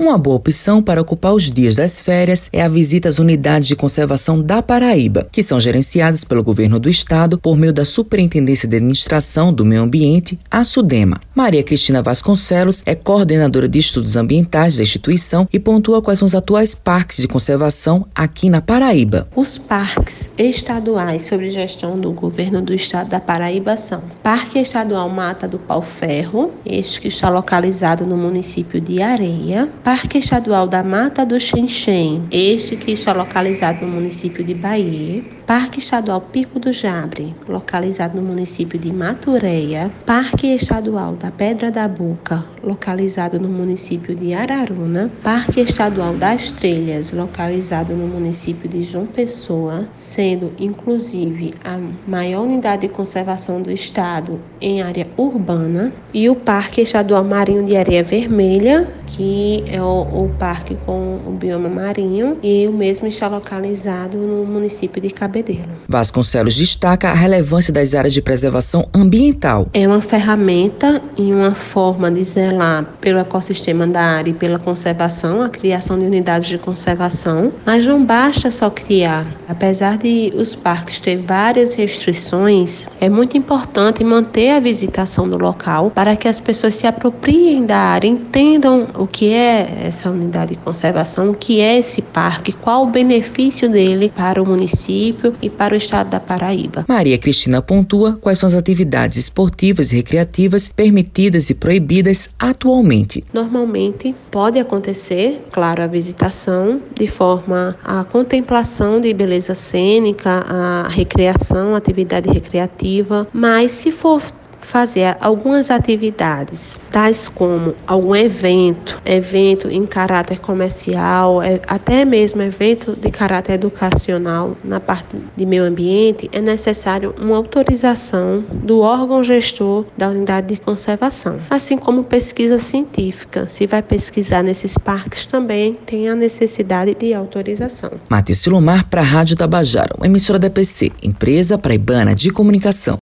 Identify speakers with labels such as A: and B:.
A: Uma boa opção para ocupar os dias das férias é a visita às unidades de conservação da Paraíba, que são gerenciadas pelo governo do estado por meio da Superintendência de Administração do Meio Ambiente, a SUDEMA. Maria Cristina Vasconcelos é coordenadora de estudos ambientais da instituição e pontua quais são os atuais parques de conservação aqui na Paraíba.
B: Os parques estaduais sob gestão do governo do estado da Paraíba são Parque Estadual Mata do Pau Ferro, este que está localizado no município de Areia, Parque Estadual da Mata do Xenxen, este que está localizado no município de Bahia, Parque Estadual Pico do Jabre, localizado no município de Matureia, Parque Estadual da Pedra da Boca, localizado no município de Araruna, Parque Estadual das Trilhas, localizado no município de João Pessoa, sendo inclusive a maior unidade de conservação do estado em área urbana, e o Parque Estadual Marinho de Areia Vermelha, que é o, o parque com o bioma marinho, e o mesmo está localizado no município de Cabedelo.
A: Vasconcelos destaca a relevância das áreas de preservação ambiental.
B: É uma ferramenta e uma forma de zelar pelo ecossistema da área e pela conservação, a criação de unidades de conservação, mas não basta só criar. Apesar de os parques ter várias restrições, é muito importante manter a visitação do local para que as pessoas se apropriem da área, entendam o que é essa unidade de conservação, o que é esse parque, qual o benefício dele para o município e para o estado da Paraíba.
A: Maria Cristina pontua quais são as atividades esportivas e recreativas permitidas e proibidas atualmente.
B: Normalmente pode acontecer, claro, a visitação de forma a contemplação de beleza cênica, a recreação, atividade recreativa, mas se for fazer algumas atividades, tais como algum evento, evento em caráter comercial, é, até mesmo evento de caráter educacional na parte de meio ambiente, é necessário uma autorização do órgão gestor da unidade de conservação, assim como pesquisa científica. Se vai pesquisar nesses parques também tem a necessidade de autorização.
A: Matheus Silomar para a Rádio Tabajara, emissora da PC, empresa praibana de comunicação.